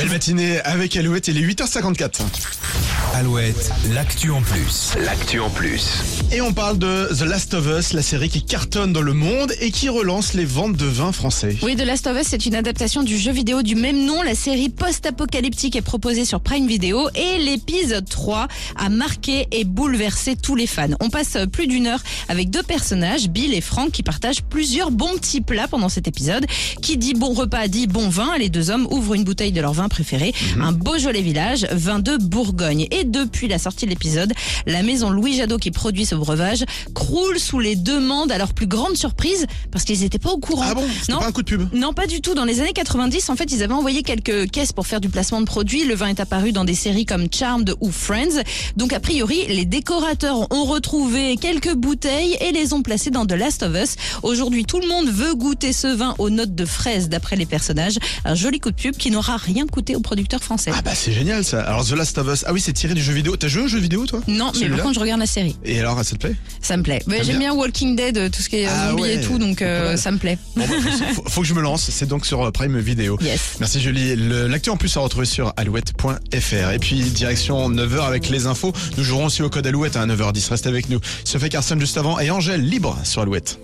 Belle matinée avec Alouette, il est 8h54. Alouette, l'actu en plus. L'actu en plus. Et on parle de The Last of Us, la série qui cartonne dans le monde et qui relance les ventes de vin français. Oui, The Last of Us, c'est une adaptation du jeu vidéo du même nom. La série post-apocalyptique est proposée sur Prime Video et l'épisode 3 a marqué et bouleversé tous les fans. On passe plus d'une heure avec deux personnages, Bill et Frank, qui partagent plusieurs bons petits plats pendant cet épisode. Qui dit bon repas dit bon vin. Les deux hommes ouvrent une bouteille de leur vin préféré, un Beaujolais Village, vin de Bourgogne. Et depuis la sortie de l'épisode, la maison Louis Jadot qui produit ce breuvage croule sous les demandes à leur plus grande surprise parce qu'ils n'étaient pas au courant. Ah bon C'était pas un coup de pub Non, pas du tout. Dans les années 90, en fait, ils avaient envoyé quelques caisses pour faire du placement de produits. Le vin est apparu dans des séries comme Charmed ou Friends. Donc, a priori, les décorateurs ont retrouvé quelques bouteilles et les ont placées dans The Last of Us. Aujourd'hui, tout le monde veut goûter ce vin aux notes de fraise d'après les personnages. Un joli coup de pub qui n'aura rien coûté aux producteurs français. Ah bah c'est génial ça. Alors The Last of Us, ah oui c'est tiré du jeu vidéo. T'as joué au jeu vidéo toi? Non, mais par contre, je regarde la série. Et alors ça te plaît Ça me plaît. J'aime bien Walking Dead, tout ce qui est Ah zombie ouais, et tout, donc euh, ça me plaît. Bon, bah, faut, faut que je me lance, c'est donc sur euh, Prime Video. Yes. Merci Julie. L'actu en plus à retrouver sur alouette.fr. Et puis direction 9h avec les infos. Nous jouerons aussi au code Alouette à 9h10. Reste avec nous. Sophie Carson juste avant et Angèle libre sur Alouette.